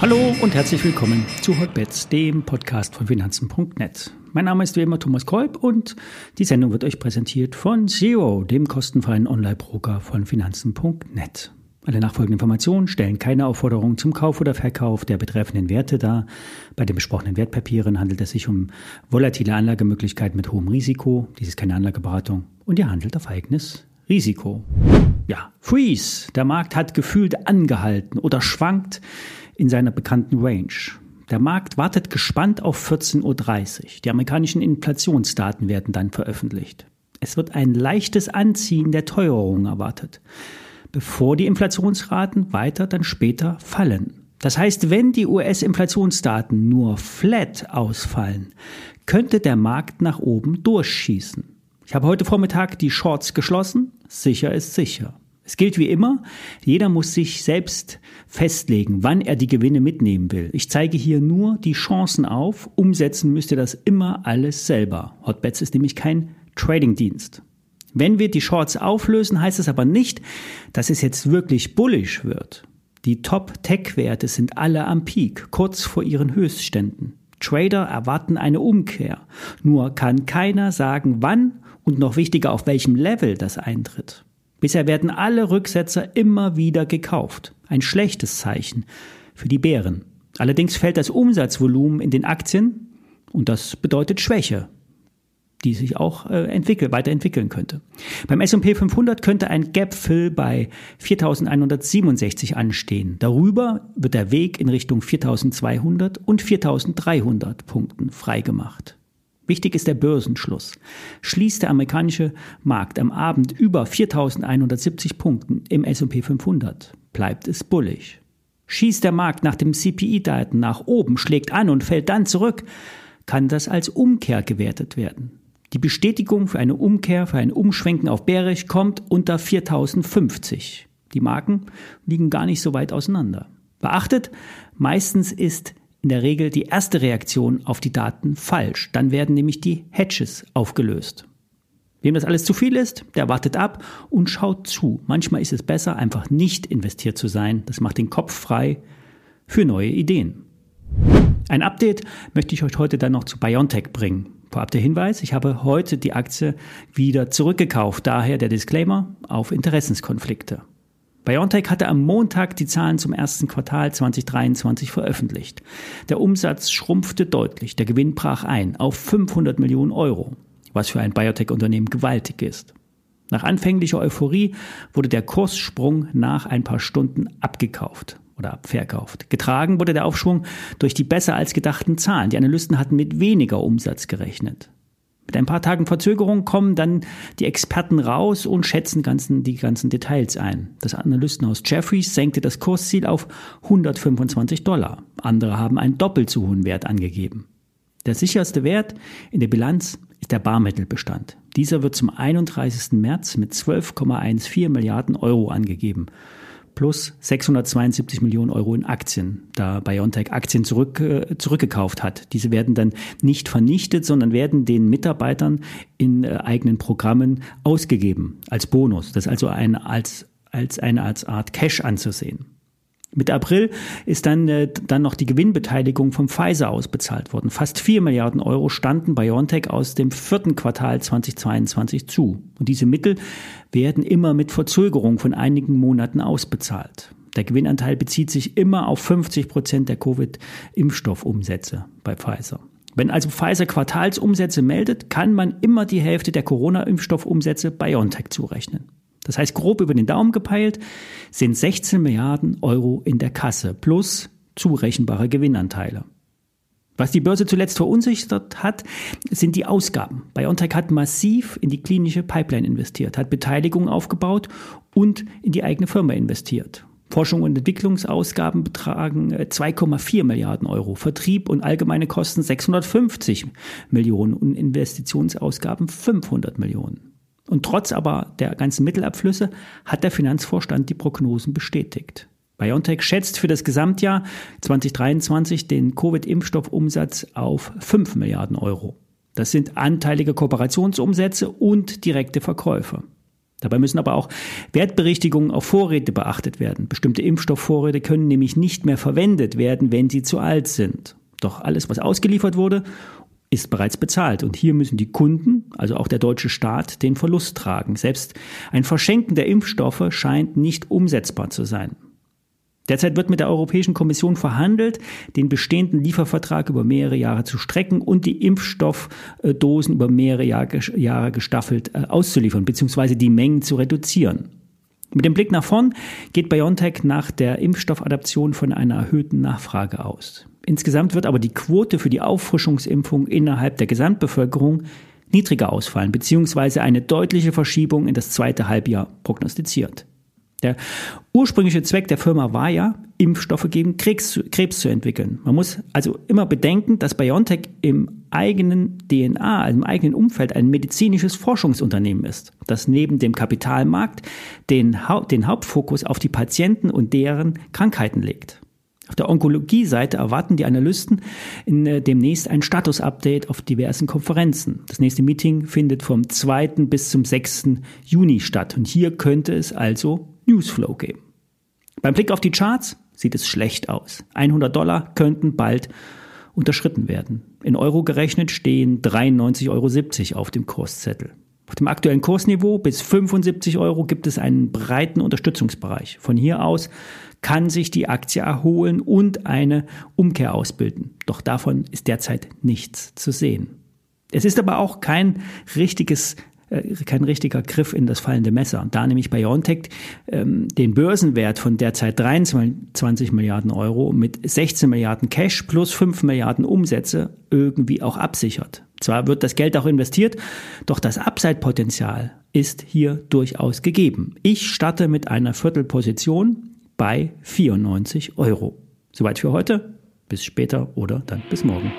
Hallo und herzlich willkommen zu Hotbets, dem Podcast von Finanzen.net. Mein Name ist wie immer Thomas Kolb und die Sendung wird euch präsentiert von Zero, dem kostenfreien Online-Broker von Finanzen.net. Alle nachfolgenden Informationen stellen keine Aufforderung zum Kauf oder Verkauf der betreffenden Werte dar. Bei den besprochenen Wertpapieren handelt es sich um volatile Anlagemöglichkeiten mit hohem Risiko. Dies ist keine Anlageberatung und ihr handelt auf eigenes Risiko. Ja, Freeze. Der Markt hat gefühlt angehalten oder schwankt in seiner bekannten Range. Der Markt wartet gespannt auf 14.30 Uhr. Die amerikanischen Inflationsdaten werden dann veröffentlicht. Es wird ein leichtes Anziehen der Teuerung erwartet bevor die Inflationsraten weiter dann später fallen. Das heißt, wenn die US-Inflationsdaten nur flat ausfallen, könnte der Markt nach oben durchschießen. Ich habe heute Vormittag die Shorts geschlossen. Sicher ist sicher. Es gilt wie immer, jeder muss sich selbst festlegen, wann er die Gewinne mitnehmen will. Ich zeige hier nur die Chancen auf. Umsetzen müsst ihr das immer alles selber. Hotbets ist nämlich kein Trading-Dienst. Wenn wir die Shorts auflösen, heißt es aber nicht, dass es jetzt wirklich bullish wird. Die Top-Tech-Werte sind alle am Peak, kurz vor ihren Höchstständen. Trader erwarten eine Umkehr. Nur kann keiner sagen, wann und noch wichtiger, auf welchem Level das eintritt. Bisher werden alle Rücksetzer immer wieder gekauft. Ein schlechtes Zeichen für die Bären. Allerdings fällt das Umsatzvolumen in den Aktien und das bedeutet Schwäche die sich auch äh, entwickeln, weiterentwickeln könnte. Beim S&P 500 könnte ein Gap-Fill bei 4.167 anstehen. Darüber wird der Weg in Richtung 4.200 und 4.300 Punkten freigemacht. Wichtig ist der Börsenschluss. Schließt der amerikanische Markt am Abend über 4.170 Punkten im S&P 500, bleibt es bullig. Schießt der Markt nach dem CPI-Daten nach oben, schlägt an und fällt dann zurück, kann das als Umkehr gewertet werden. Die Bestätigung für eine Umkehr, für ein Umschwenken auf bärisch kommt unter 4050. Die Marken liegen gar nicht so weit auseinander. Beachtet, meistens ist in der Regel die erste Reaktion auf die Daten falsch. Dann werden nämlich die Hedges aufgelöst. Wem das alles zu viel ist, der wartet ab und schaut zu. Manchmal ist es besser, einfach nicht investiert zu sein. Das macht den Kopf frei für neue Ideen. Ein Update möchte ich euch heute dann noch zu BioNTech bringen. Vorab der Hinweis, ich habe heute die Aktie wieder zurückgekauft, daher der Disclaimer auf Interessenskonflikte. BioNTech hatte am Montag die Zahlen zum ersten Quartal 2023 veröffentlicht. Der Umsatz schrumpfte deutlich, der Gewinn brach ein auf 500 Millionen Euro, was für ein Biotech-Unternehmen gewaltig ist. Nach anfänglicher Euphorie wurde der Kurssprung nach ein paar Stunden abgekauft oder verkauft. Getragen wurde der Aufschwung durch die besser als gedachten Zahlen. Die Analysten hatten mit weniger Umsatz gerechnet. Mit ein paar Tagen Verzögerung kommen dann die Experten raus und schätzen ganzen, die ganzen Details ein. Das Analystenhaus Jeffries senkte das Kursziel auf 125 Dollar. Andere haben einen doppelt so hohen Wert angegeben. Der sicherste Wert in der Bilanz ist der Barmittelbestand. Dieser wird zum 31. März mit 12,14 Milliarden Euro angegeben plus 672 Millionen Euro in Aktien, da BioNTech Aktien zurück, äh, zurückgekauft hat. Diese werden dann nicht vernichtet, sondern werden den Mitarbeitern in äh, eigenen Programmen ausgegeben als Bonus. Das ist also ein, als, als eine Art Cash anzusehen. Mitte April ist dann, äh, dann noch die Gewinnbeteiligung vom Pfizer ausbezahlt worden. Fast 4 Milliarden Euro standen BioNTech aus dem vierten Quartal 2022 zu. Und diese Mittel werden immer mit Verzögerung von einigen Monaten ausbezahlt. Der Gewinnanteil bezieht sich immer auf 50 Prozent der Covid-Impfstoffumsätze bei Pfizer. Wenn also Pfizer Quartalsumsätze meldet, kann man immer die Hälfte der Corona-Impfstoffumsätze BioNTech zurechnen. Das heißt, grob über den Daumen gepeilt sind 16 Milliarden Euro in der Kasse plus zurechenbare Gewinnanteile. Was die Börse zuletzt verunsichert hat, sind die Ausgaben. BioNTech hat massiv in die klinische Pipeline investiert, hat Beteiligung aufgebaut und in die eigene Firma investiert. Forschung und Entwicklungsausgaben betragen 2,4 äh, Milliarden Euro, Vertrieb und allgemeine Kosten 650 Millionen und Investitionsausgaben 500 Millionen. Und trotz aber der ganzen Mittelabflüsse hat der Finanzvorstand die Prognosen bestätigt. BioNTech schätzt für das Gesamtjahr 2023 den Covid-Impfstoffumsatz auf 5 Milliarden Euro. Das sind anteilige Kooperationsumsätze und direkte Verkäufe. Dabei müssen aber auch Wertberichtigungen auf Vorräte beachtet werden. Bestimmte Impfstoffvorräte können nämlich nicht mehr verwendet werden, wenn sie zu alt sind. Doch alles, was ausgeliefert wurde, ist bereits bezahlt. Und hier müssen die Kunden, also auch der deutsche Staat, den Verlust tragen. Selbst ein Verschenken der Impfstoffe scheint nicht umsetzbar zu sein. Derzeit wird mit der Europäischen Kommission verhandelt, den bestehenden Liefervertrag über mehrere Jahre zu strecken und die Impfstoffdosen über mehrere Jahre gestaffelt äh, auszuliefern bzw. die Mengen zu reduzieren. Mit dem Blick nach vorn geht BioNTech nach der Impfstoffadaption von einer erhöhten Nachfrage aus. Insgesamt wird aber die Quote für die Auffrischungsimpfung innerhalb der Gesamtbevölkerung niedriger ausfallen bzw. eine deutliche Verschiebung in das zweite Halbjahr prognostiziert. Der ursprüngliche Zweck der Firma war ja, Impfstoffe gegen Krebs, Krebs zu entwickeln. Man muss also immer bedenken, dass BioNTech im eigenen DNA, im eigenen Umfeld ein medizinisches Forschungsunternehmen ist, das neben dem Kapitalmarkt den, den Hauptfokus auf die Patienten und deren Krankheiten legt. Auf der Onkologie-Seite erwarten die Analysten in, äh, demnächst ein Status-Update auf diversen Konferenzen. Das nächste Meeting findet vom 2. bis zum 6. Juni statt und hier könnte es also Newsflow geben. Beim Blick auf die Charts sieht es schlecht aus. 100 Dollar könnten bald unterschritten werden. In Euro gerechnet stehen 93,70 Euro auf dem Kurszettel. Auf dem aktuellen Kursniveau bis 75 Euro gibt es einen breiten Unterstützungsbereich. Von hier aus kann sich die Aktie erholen und eine Umkehr ausbilden. Doch davon ist derzeit nichts zu sehen. Es ist aber auch kein richtiges äh, kein richtiger Griff in das fallende Messer. Da nämlich BioNTech ähm, den Börsenwert von derzeit 23 Milliarden Euro mit 16 Milliarden Cash plus 5 Milliarden Umsätze irgendwie auch absichert. Zwar wird das Geld auch investiert, doch das Upside-Potenzial ist hier durchaus gegeben. Ich starte mit einer Viertelposition bei 94 Euro. Soweit für heute. Bis später oder dann bis morgen.